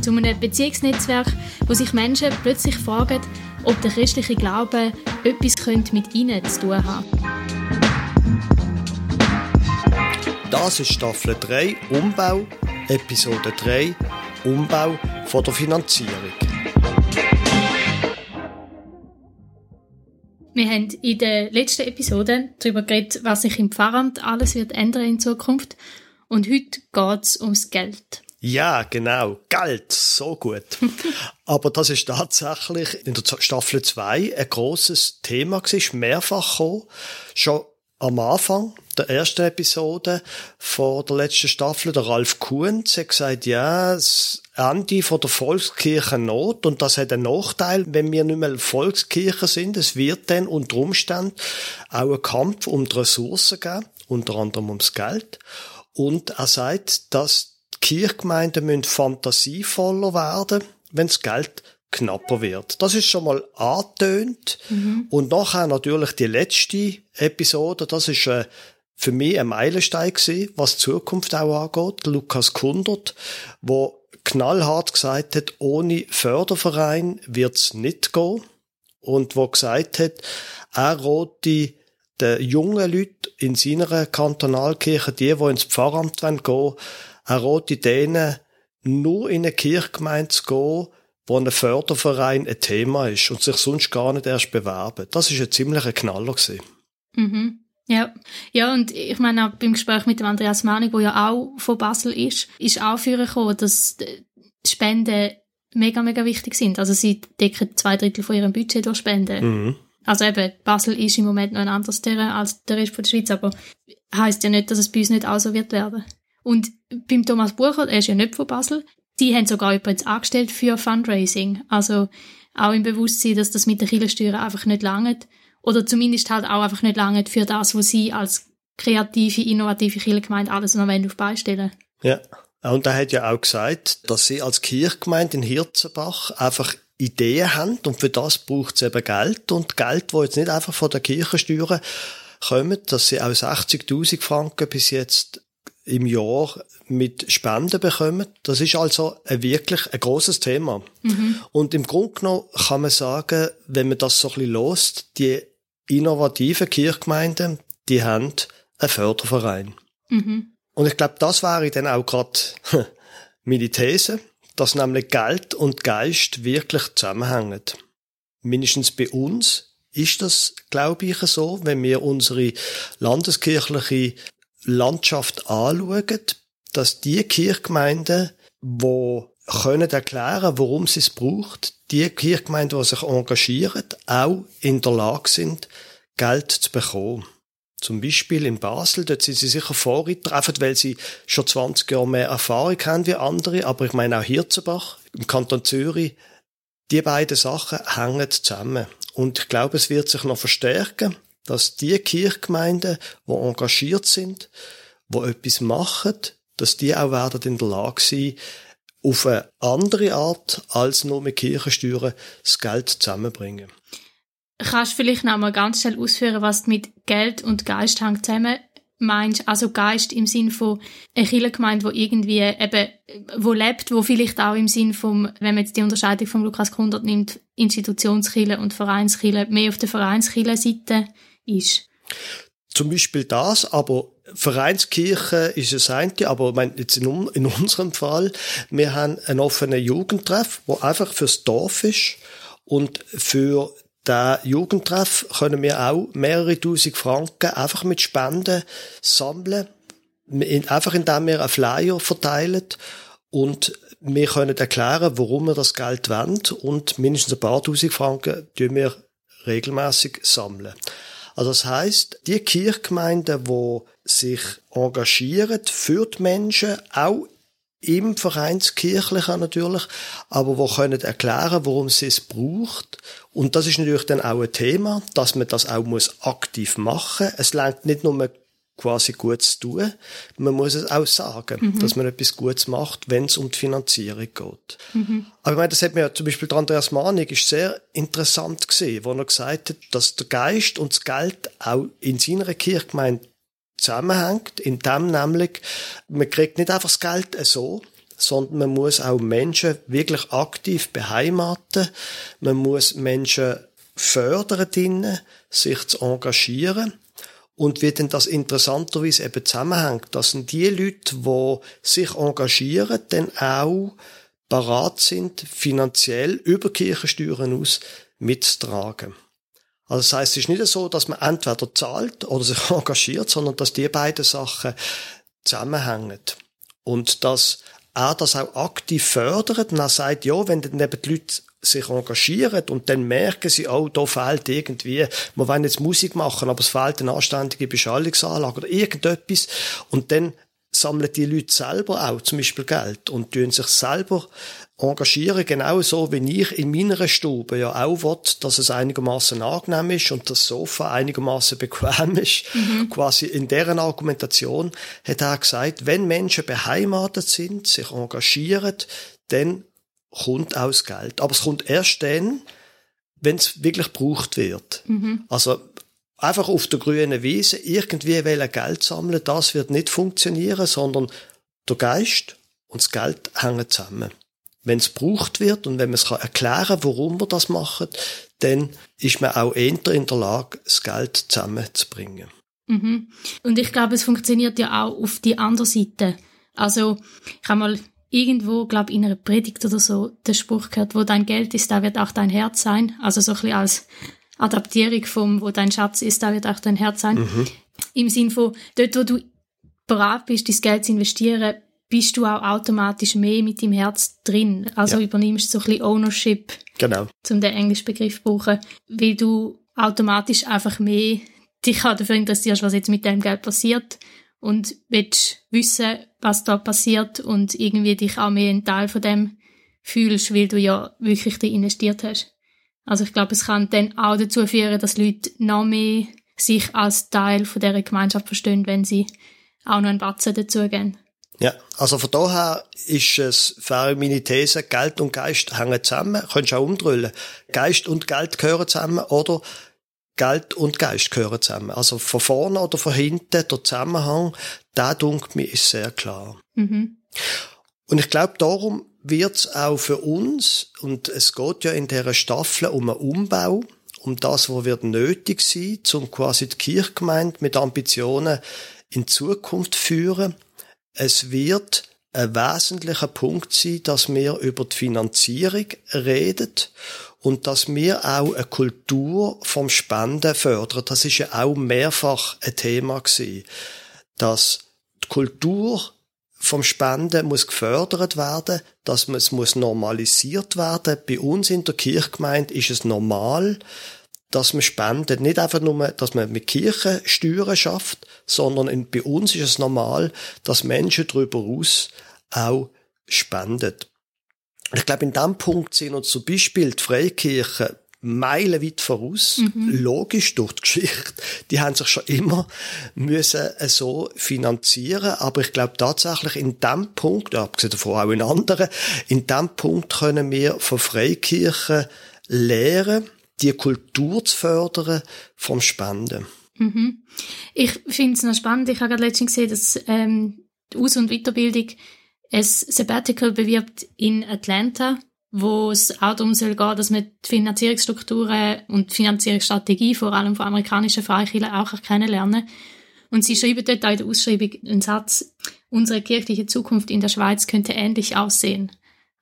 Zu einem Beziehungsnetzwerk, wo sich Menschen plötzlich fragen, ob der christliche Glaube etwas mit ihnen zu tun hat. Das ist Staffel 3 Umbau, Episode 3 Umbau von der Finanzierung. Wir haben in der letzten Episode darüber geredet, was sich im Pfarramt alles wird ändern in Zukunft. Und heute geht es ums Geld. Ja, genau. Geld, so gut. Aber das ist tatsächlich in der Staffel 2 ein grosses Thema gewesen, mehrfach gekommen. Schon am Anfang der ersten Episode vor der letzten Staffel, der Ralf Kuhns, hat gesagt, ja, das Ende von der Volkskirche Not und das hat einen Nachteil, wenn wir nicht mehr Volkskirche sind. Es wird dann unter Umständen auch einen Kampf um die Ressourcen geben, unter anderem ums Geld. Und er sagt, dass Kirchgemeinden müssen fantasievoller werden, wenn das Geld knapper wird. Das ist schon mal angetönt. Mhm. Und nachher natürlich die letzte Episode, das ist äh, für mich ein Meilenstein gewesen, was die Zukunft auch angeht. Lukas Kundert, wo knallhart gesagt hat, ohne Förderverein wird's nicht gehen. Und wo gesagt hat, er rote den jungen Leuten in seiner Kantonalkirche, die, die ins Pfarramt gehen wollen, er rät denen, nur in eine Kirchgemeinde zu gehen, wo ein Förderverein ein Thema ist und sich sonst gar nicht erst bewerben. Das ist ein ziemlicher Knaller gewesen. Mhm. Ja, ja, und ich meine auch beim Gespräch mit dem Andreas Manig, wo ja auch von Basel ist, ist auch für gekommen, dass Spenden mega, mega wichtig sind. Also sie decken zwei Drittel von ihrem Budget durch Spenden. Mhm. Also eben, Basel ist im Moment noch ein anderes Terrain als der Rest von der Schweiz, aber heisst ja nicht, dass es bei uns nicht auch so wird werden. Und beim Thomas Bucher, er ist ja nicht von Basel, die haben sogar übrigens angestellt für Fundraising. Also auch im Bewusstsein, dass das mit der Kirchensteuer einfach nicht langt. Oder zumindest halt auch einfach nicht langt für das, was sie als kreative, innovative Kirchengemeinde alles noch auf beistellen. Ja. Und er hat ja auch gesagt, dass sie als Kirchgemeinde in Hirzenbach einfach Ideen haben und für das braucht es eben Geld und Geld, wo jetzt nicht einfach von der Kirchensteuer kommt, dass sie auch 60.000 Franken bis jetzt im Jahr mit Spenden bekommen. Das ist also ein wirklich ein großes Thema. Mhm. Und im Grunde genommen kann man sagen, wenn man das so ein bisschen lost, die innovativen Kirchgemeinden, die haben einen Förderverein. Mhm. Und ich glaube, das wäre dann auch gerade meine These, dass nämlich Geld und Geist wirklich zusammenhängen. Mindestens bei uns ist das, glaube ich, so, wenn wir unsere landeskirchliche Landschaft anschauen, dass die Kirchgemeinden, die können erklären, warum sie es braucht, die Kirchgemeinden, die sich engagieren, auch in der Lage sind, Geld zu bekommen. Zum Beispiel in Basel, dort sind sie sicher Vorreiter, weil sie schon 20 Jahre mehr Erfahrung haben wie andere, aber ich meine auch Hirzenbach, im Kanton Zürich, die beiden Sachen hängen zusammen. Und ich glaube, es wird sich noch verstärken dass die Kirchgemeinden, die engagiert sind, die etwas machen, dass die auch werden in der Lage sein, auf eine andere Art als nur mit Kirchensteuern das Geld zusammenbringen. Kannst du vielleicht noch mal ganz schnell ausführen, was du mit Geld und Geist zusammen meinst? Also Geist im Sinn von einer Kirchengemeinde, die irgendwie eben, wo lebt, wo vielleicht auch im Sinn vom, wenn man jetzt die Unterscheidung von Lukas Kundert nimmt, Institutionskirche und Vereinskirche, mehr auf der Vereinskirche-Seite ist. Zum Beispiel das, aber Vereinskirche ist es eine, aber jetzt in, in unserem Fall, wir haben einen offenen Jugendtreff, wo einfach fürs Dorf ist und für den Jugendtreff können wir auch mehrere tausend Franken einfach mit Spenden sammeln, einfach indem wir einen Flyer verteilen und wir können erklären, warum wir das Geld wollen und mindestens ein paar tausend Franken tun wir regelmäßig sammeln. Also das heißt, die Kirchgemeinden, die sich engagieren für die Menschen, auch im Vereinskirchlichen natürlich, aber wo können erklären, warum sie es braucht. Und das ist natürlich dann auch ein Thema, dass man das auch muss aktiv machen. Es langt nicht nur quasi gut zu tun. Man muss es auch sagen, mhm. dass man etwas Gutes macht, wenn es um die Finanzierung geht. Mhm. Aber ich meine, das hat mir ja zum Beispiel der Andreas Manig ist sehr interessant gesehen, wo er gesagt hat, dass der Geist und das Geld auch in seiner Kirchgemeinde zusammenhängt, in dem nämlich, man kriegt nicht einfach das Geld so, sondern man muss auch Menschen wirklich aktiv beheimaten. Man muss Menschen fördern drinnen, sich zu engagieren. Und wie denn das interessanterweise eben zusammenhängt, das sind die Leute, die sich engagieren, dann auch parat sind, finanziell über Kirchensteuern aus mitzutragen. Also das heißt, es ist nicht so, dass man entweder zahlt oder sich engagiert, sondern dass die beiden Sachen zusammenhängen. Und dass er das auch aktiv fördert und er sagt, ja, wenn dann eben die Leute sich engagieren und dann merken sie, oh, da fehlt irgendwie, wir wollen jetzt Musik machen, aber es fehlt eine anständige Beschallungsanlage oder irgendetwas und dann sammeln die Leute selber auch zum Beispiel Geld und tun sich selber engagieren, genau so wie ich in meiner Stube ja auch will, dass es einigermaßen angenehm ist und das Sofa einigermaßen bequem ist. Mhm. Quasi in deren Argumentation hat er gesagt, wenn Menschen beheimatet sind, sich engagieren, dann kommt auch das Geld. Aber es kommt erst dann, wenn es wirklich gebraucht wird. Mhm. Also einfach auf der grünen Wiese irgendwie Geld sammeln, das wird nicht funktionieren, sondern der Geist und das Geld hängen zusammen. Wenn es gebraucht wird und wenn man es erklären kann, warum wir das machen, dann ist man auch eher in der Lage, das Geld zusammenzubringen. Mhm. Und ich glaube, es funktioniert ja auch auf die andere Seite. Also, ich habe mal irgendwo, glaube in einer Predigt oder so, den Spruch gehört, wo dein Geld ist, da wird auch dein Herz sein. Also so ein bisschen als Adaptierung vom, wo dein Schatz ist, da wird auch dein Herz sein. Mhm. Im Sinn von, dort, wo du bereit bist, dein Geld zu investieren, bist du auch automatisch mehr mit dem Herz drin. Also ja. übernimmst so ein bisschen Ownership. Genau. Zum den englischen Begriff zu brauchen. Weil du automatisch einfach mehr dich auch dafür interessierst, was jetzt mit deinem Geld passiert und willst wissen, was da passiert und irgendwie dich auch mehr ein Teil von dem fühlst, weil du ja wirklich da investiert hast. Also ich glaube, es kann dann auch dazu führen, dass Leute noch mehr sich als Teil von dieser Gemeinschaft verstehen, wenn sie auch noch einen Batzen dazugeben. Ja, also von daher ist es für meine These, Geld und Geist hängen zusammen. Könntest auch umdrüllen. Geist und Geld gehören zusammen oder Geld und Geist gehören zusammen. Also von vorne oder von hinten, der Zusammenhang, da dunkt mir ist sehr klar. Mhm. Und ich glaube, darum wird es auch für uns, und es geht ja in dieser Staffel um einen Umbau, um das, was wird nötig sein, um quasi die Kirchgemeinde mit Ambitionen in Zukunft führen. Es wird ein wesentlicher Punkt sein, dass wir über die Finanzierung reden und dass wir auch eine Kultur vom Spenden fördern. Das ist ja auch mehrfach ein Thema gewesen, dass die Kultur vom Spenden muss gefördert werden, dass es muss normalisiert werden. Bei uns in der Kirchgemeinde ist es normal, dass man spendet. Nicht einfach nur, dass man mit Kirchensteuern schafft, sondern bei uns ist es normal, dass Menschen darüber aus auch spenden. Ich glaube, in dem Punkt sind uns zum Beispiel die Freikirchen meilenweit voraus. Mhm. Logisch durch die Geschichte. Die haben sich schon immer müssen so finanzieren. Aber ich glaube tatsächlich in dem Punkt, abgesehen davon auch in anderen, in dem Punkt können wir von Freikirchen lernen, die Kultur zu fördern vom Spenden. Mhm. Ich finde es noch spannend. Ich habe gerade letztens gesehen, dass ähm, die Aus- und Weiterbildung ein Sabbatical bewirbt in Atlanta, wo es auch darum soll gehen, dass man die Finanzierungsstrukturen und die Finanzierungsstrategie vor allem von amerikanischen Freikirchen auch kennenlernen. Und sie schreiben dort auch in der Ausschreibung einen Satz, unsere kirchliche Zukunft in der Schweiz könnte ähnlich aussehen.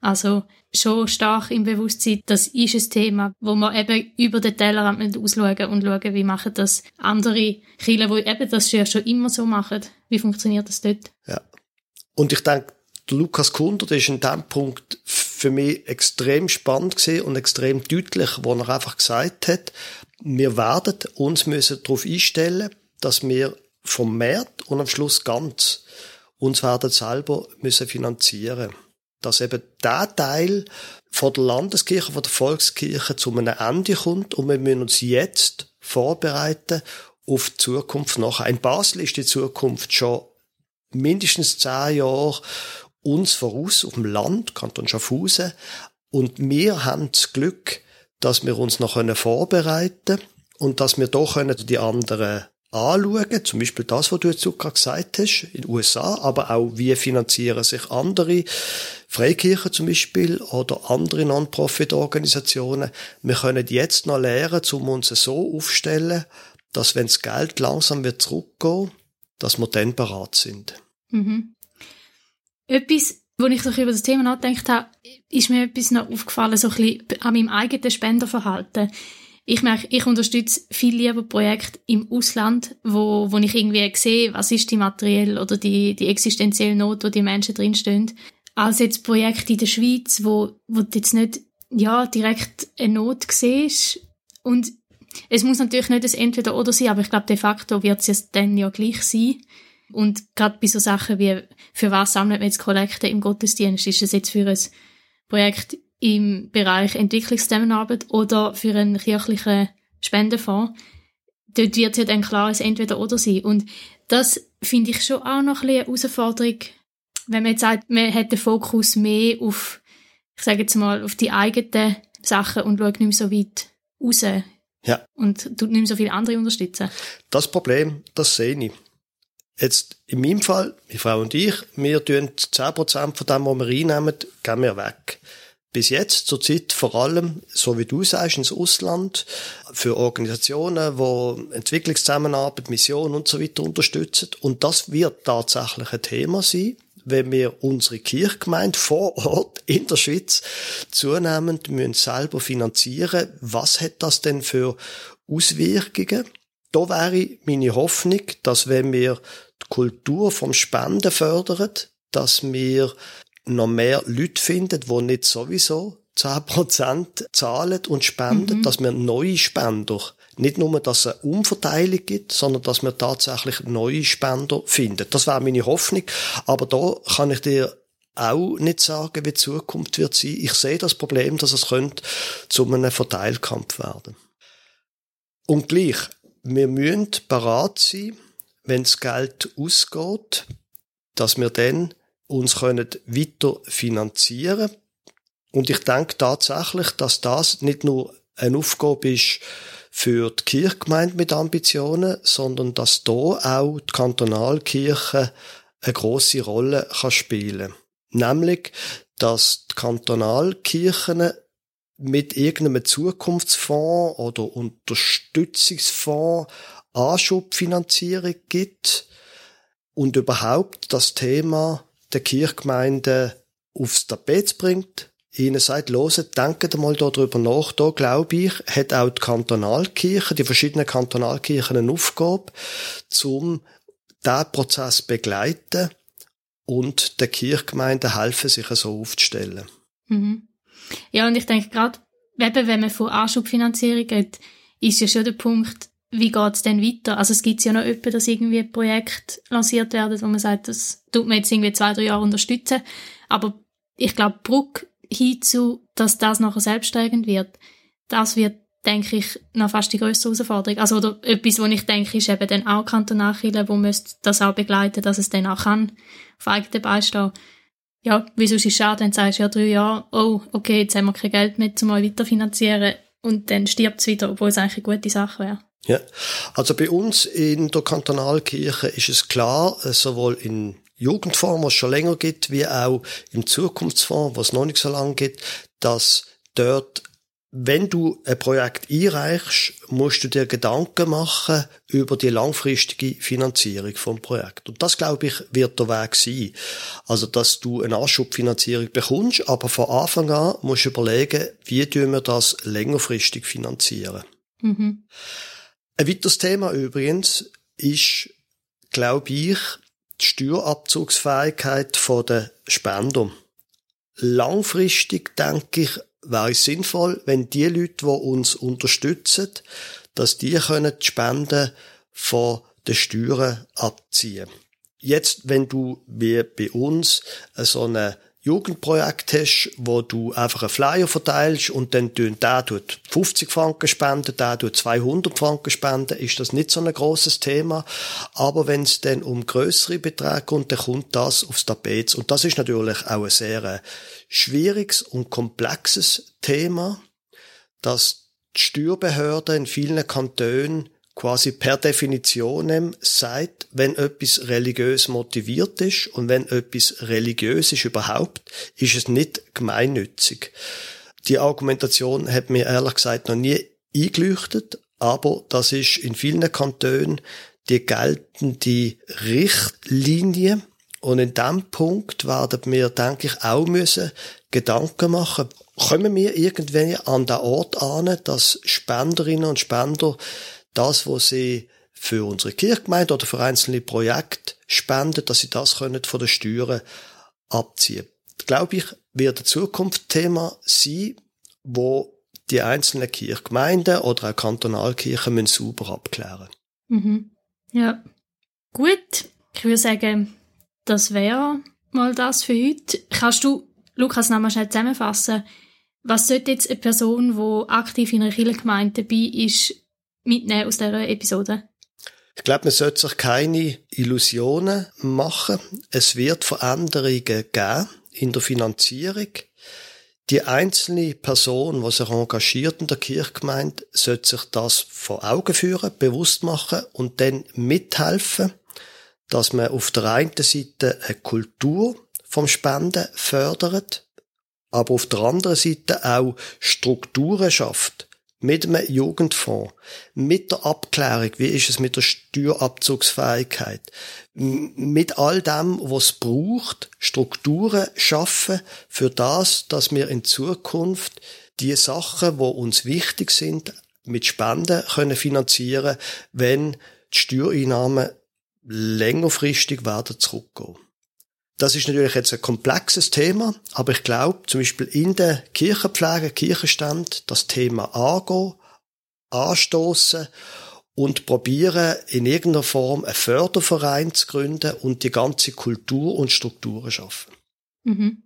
Also schon stark im Bewusstsein, das ist ein Thema, wo wir eben über den Tellerrand ausschauen und schauen, wie machen das andere Kirchen, die eben das schon immer so machen. Wie funktioniert das dort? Ja. Und ich denke, Lukas Kunder, der ist in diesem Punkt für mich extrem spannend gesehen und extrem deutlich, wo er einfach gesagt hat, wir werden uns müssen darauf einstellen, dass wir vom Markt und am Schluss ganz uns werden selber müssen finanzieren. Dass eben der Teil von der Landeskirche, von der Volkskirche zu einem Ende kommt und wir müssen uns jetzt vorbereiten auf die Zukunft nachher. In Basel ist die Zukunft schon mindestens zehn Jahre uns voraus auf dem Land, Kanton Schaffhausen. Und wir haben das Glück, dass wir uns noch vorbereiten können und dass wir doch die anderen anschauen, zum Beispiel das, was du jetzt gerade gesagt hast, in den USA, aber auch, wie finanzieren sich andere Freikirchen zum Beispiel oder andere Non-Profit-Organisationen. Wir können jetzt noch lernen, um uns so aufstellen, dass wenn das Geld langsam wird zurückgehen, dass wir dann bereit sind. Mhm. Etwas, wo ich so über das Thema nachgedacht habe, ist mir etwas noch aufgefallen, so ein bisschen an meinem eigenen Spenderverhalten. Ich merke, ich unterstütze viel lieber Projekte im Ausland, wo, wo ich irgendwie sehe, was ist die materielle oder die, die existenzielle Not, wo die Menschen drinstehen, als jetzt Projekte in der Schweiz, wo, wo du jetzt nicht, ja, direkt eine Not siehst. Und es muss natürlich nicht das Entweder-Oder sein, aber ich glaube, de facto wird es dann ja gleich sein. Und gerade bei so Sachen wie, für was sammelt man jetzt Kollekte im Gottesdienst? Ist es jetzt für ein Projekt im Bereich Entwicklungszusammenarbeit oder für einen kirchlichen Spendenfonds? Dort wird es ja dann klar ein Entweder-Oder sein. Und das finde ich schon auch noch ein eine Herausforderung, wenn man jetzt sagt, man hat den Fokus mehr auf, ich sage jetzt mal, auf die eigenen Sachen und schaut nicht mehr so weit raus. Ja. Und tut nicht mehr so viele andere unterstützen. Das Problem, das sehe ich. Jetzt, in meinem Fall, meine Frau und ich, wir tun 10% von dem, was wir einnehmen, gehen wir weg. Bis jetzt, zur Zeit vor allem, so wie du sagst, ins Ausland, für Organisationen, die Entwicklungszusammenarbeit, Mission und so weiter unterstützen. Und das wird tatsächlich ein Thema sein, wenn wir unsere Kirchgemeinde vor Ort in der Schweiz zunehmend müssen selber finanzieren. Was hat das denn für Auswirkungen? Da wäre meine Hoffnung, dass wenn wir Kultur vom Spenden fördern, dass wir noch mehr Leute finden, die nicht sowieso 10% zahlen und spenden, mhm. dass wir neue Spender, nicht nur, dass es eine Umverteilung gibt, sondern dass wir tatsächlich neue Spender finden. Das wäre meine Hoffnung. Aber da kann ich dir auch nicht sagen, wie die Zukunft wird sein. Ich sehe das Problem, dass es könnte zu einem Verteilkampf werden. Und gleich, wir müssen bereit sein, wenn das Geld ausgeht, dass wir dann uns können weiter finanzieren und ich denke tatsächlich, dass das nicht nur eine Aufgabe ist für die Kirchgemeinde mit Ambitionen, sondern dass da auch die Kantonalkirche eine große Rolle kann spielen. Nämlich, dass die Kantonalkirchen mit irgendeinem Zukunftsfonds oder Unterstützungsfonds Anschubfinanzierung gibt und überhaupt das Thema der Kirchgemeinde aufs Tapet bringt, ihnen sagt, loset, denkt mal darüber nach. Da, glaube ich, hat auch die Kantonalkirche, die verschiedenen Kantonalkirchen eine Aufgabe, um diesen Prozess begleiten und der Kirchgemeinde helfen, sich so aufzustellen. Mhm. Ja, und ich denke gerade, wenn man von Anschubfinanzierung geht, ist ja schon der Punkt, wie geht's denn weiter? Also es gibt ja noch öppe, dass irgendwie ein Projekt lanciert werden, wo man sagt, das tut man jetzt irgendwie zwei, drei Jahre unterstützen. Aber ich glaube, Bruck hinzu, dass das nachher selbstständig wird, das wird, denke ich, noch fast die grösste Herausforderung. Also oder etwas, wo ich denke, ist eben dann auch Kantonalkirche, wo müsste das auch begleiten, dass es dann auch kann, auf eigenen stehen. Ja, wieso ist es schade, wenn du sagst, ja, drei Jahre, oh, okay, jetzt haben wir kein Geld mehr, um mal weiterfinanzieren und dann stirbt es wieder, obwohl es eigentlich eine gute Sache wäre. Ja, also bei uns in der Kantonalkirche ist es klar, äh, sowohl in Jugendform, was es schon länger gibt, wie auch im Zukunftsfonds, was noch nicht so lange gibt, dass dort, wenn du ein Projekt einreichst, musst du dir Gedanken machen über die langfristige Finanzierung vom Projekt. Und das, glaube ich, wird der Weg sein. Also, dass du eine Anschubfinanzierung bekommst, aber von Anfang an musst du überlegen, wie tun wir das längerfristig finanzieren. Mhm. Ein weiteres Thema übrigens ist, glaube ich, die Steuerabzugsfähigkeit der Spender. Langfristig, denke ich, wäre es sinnvoll, wenn die Leute, die uns unterstützen, dass die können die Spenden von den Steuern abziehen. Jetzt, wenn du wie bei uns so eine Jugendprojekt hast, wo du einfach einen Flyer verteilst und dann tun, der tut 50 Franken spenden, der tut 200 Franken spenden, ist das nicht so ein großes Thema. Aber wenn es dann um größere Beträge kommt, dann kommt das aufs Tapet. Und das ist natürlich auch ein sehr äh, schwieriges und komplexes Thema, dass die Steuerbehörden in vielen Kantonen quasi per Definition sagt, wenn etwas religiös motiviert ist und wenn etwas religiös ist überhaupt, ist es nicht gemeinnützig. Die Argumentation hat mir ehrlich gesagt noch nie eingeleuchtet, aber das ist in vielen Kantonen die geltende Richtlinie. Und in dem Punkt werden wir, denke ich, auch müssen Gedanken machen. Kommen wir irgendwie an den Ort an, dass Spenderinnen und Spender das, was sie für unsere Kirchgemeinde oder für einzelne Projekte spenden, dass sie das können von den Steuern abziehen. Glaube ich, wird ein Zukunftsthema sein, wo die einzelnen Kirchgemeinden oder auch Kantonalkirchen müssen sauber abklären. Mhm. Ja. Gut. Ich würde sagen, das wäre mal das für heute. Kannst du, Lukas, nochmal schnell zusammenfassen? Was sollte jetzt eine Person, die aktiv in einer Kirchgemeinde dabei ist, mitnehmen aus dieser Episode? Ich glaube, man sollte sich keine Illusionen machen. Es wird Veränderungen geben in der Finanzierung. Die einzelne Person, die sich engagiert in der Kirchgemeinde, sollte sich das vor Augen führen, bewusst machen und dann mithelfen, dass man auf der einen Seite eine Kultur vom Spenden fördert, aber auf der anderen Seite auch Strukturen schafft, mit einem Jugendfonds, mit der Abklärung, wie ist es mit der Steuerabzugsfähigkeit, mit all dem, was es braucht, Strukturen schaffen für das, dass wir in Zukunft die Sachen, wo uns wichtig sind, mit Spenden können finanzieren, wenn die Steuereinnahmen längerfristig werden zurückgehen. Das ist natürlich jetzt ein komplexes Thema, aber ich glaube, zum Beispiel in der Kirchenpflege, Kirchenstand, das Thema angehen, anstoßen und probieren, in irgendeiner Form einen Förderverein zu gründen und die ganze Kultur und Strukturen schaffen. Mhm.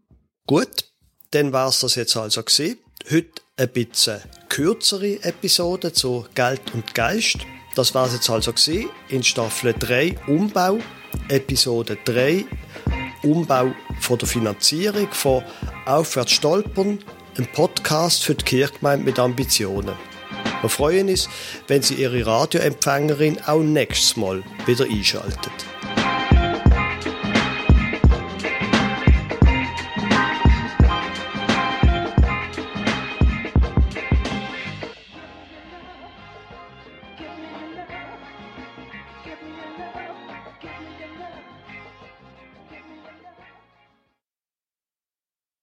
Gut, dann war's das jetzt also gewesen. Heute ein bisschen kürzere Episode zu Geld und Geist. Das war's jetzt also gewesen in Staffel 3 Umbau, Episode 3 Umbau von der Finanzierung von Aufwärts stolpern, ein Podcast für die Kirchgemeinde mit Ambitionen. Wir freuen uns, wenn Sie Ihre Radioempfängerin auch nächstes Mal wieder einschaltet.